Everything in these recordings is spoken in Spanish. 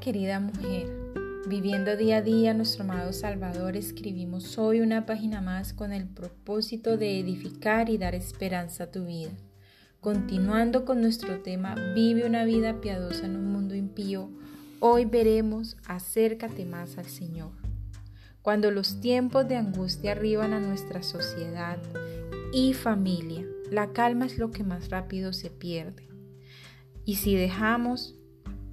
querida mujer. Viviendo día a día nuestro amado Salvador, escribimos hoy una página más con el propósito de edificar y dar esperanza a tu vida. Continuando con nuestro tema Vive una vida piadosa en un mundo impío, hoy veremos Acércate más al Señor. Cuando los tiempos de angustia arriban a nuestra sociedad y familia, la calma es lo que más rápido se pierde. Y si dejamos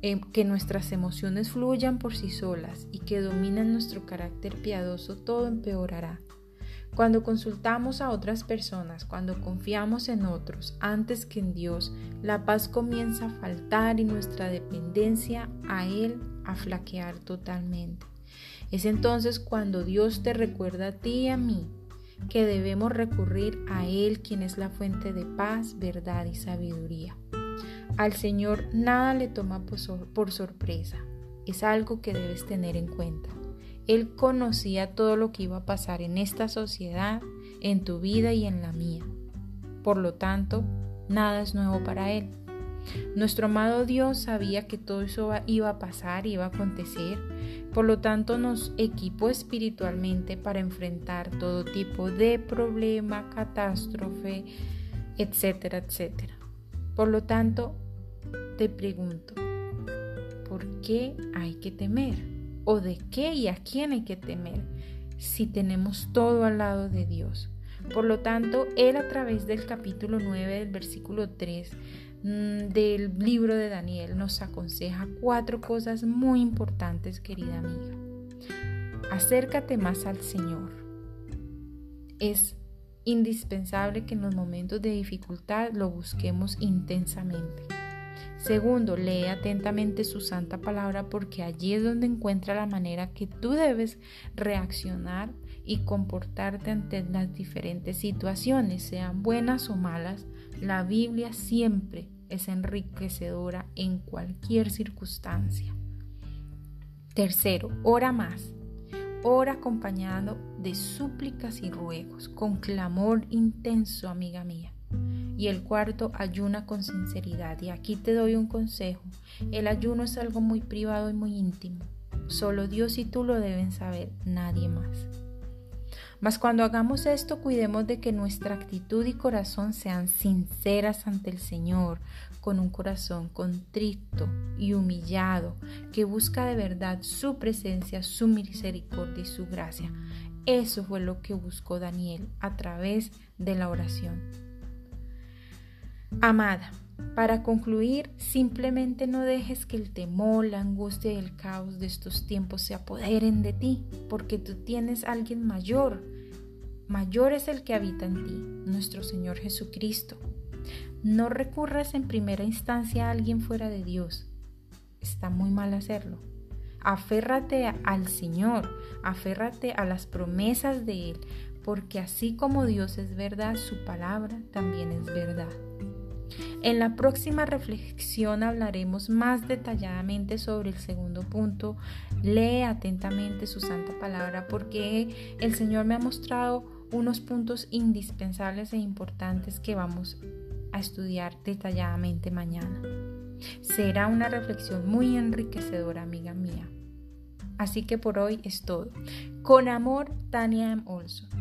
Em, que nuestras emociones fluyan por sí solas y que dominen nuestro carácter piadoso, todo empeorará. Cuando consultamos a otras personas, cuando confiamos en otros antes que en Dios, la paz comienza a faltar y nuestra dependencia a Él a flaquear totalmente. Es entonces cuando Dios te recuerda a ti y a mí que debemos recurrir a Él, quien es la fuente de paz, verdad y sabiduría. Al Señor nada le toma por sorpresa. Es algo que debes tener en cuenta. Él conocía todo lo que iba a pasar en esta sociedad, en tu vida y en la mía. Por lo tanto, nada es nuevo para Él. Nuestro amado Dios sabía que todo eso iba a pasar, iba a acontecer, por lo tanto nos equipó espiritualmente para enfrentar todo tipo de problema, catástrofe, etcétera, etcétera. Por lo tanto, te pregunto, ¿por qué hay que temer? ¿O de qué y a quién hay que temer si tenemos todo al lado de Dios? Por lo tanto, Él a través del capítulo 9 del versículo 3 mm, del libro de Daniel nos aconseja cuatro cosas muy importantes, querida amiga. Acércate más al Señor. Es indispensable que en los momentos de dificultad lo busquemos intensamente. Segundo, lee atentamente su santa palabra porque allí es donde encuentra la manera que tú debes reaccionar y comportarte ante las diferentes situaciones, sean buenas o malas. La Biblia siempre es enriquecedora en cualquier circunstancia. Tercero, ora más. Ora acompañado de súplicas y ruegos, con clamor intenso, amiga mía. Y el cuarto, ayuna con sinceridad. Y aquí te doy un consejo. El ayuno es algo muy privado y muy íntimo. Solo Dios y tú lo deben saber, nadie más. Mas cuando hagamos esto, cuidemos de que nuestra actitud y corazón sean sinceras ante el Señor, con un corazón contrito y humillado, que busca de verdad su presencia, su misericordia y su gracia. Eso fue lo que buscó Daniel a través de la oración. Amada, para concluir, simplemente no dejes que el temor, la angustia y el caos de estos tiempos se apoderen de ti, porque tú tienes a alguien mayor. Mayor es el que habita en ti, nuestro Señor Jesucristo. No recurras en primera instancia a alguien fuera de Dios. Está muy mal hacerlo. Aférrate al Señor, aférrate a las promesas de Él, porque así como Dios es verdad, su palabra también es verdad. En la próxima reflexión hablaremos más detalladamente sobre el segundo punto. Lee atentamente su santa palabra porque el Señor me ha mostrado unos puntos indispensables e importantes que vamos a estudiar detalladamente mañana. Será una reflexión muy enriquecedora, amiga mía. Así que por hoy es todo. Con amor, Tania M. Olson.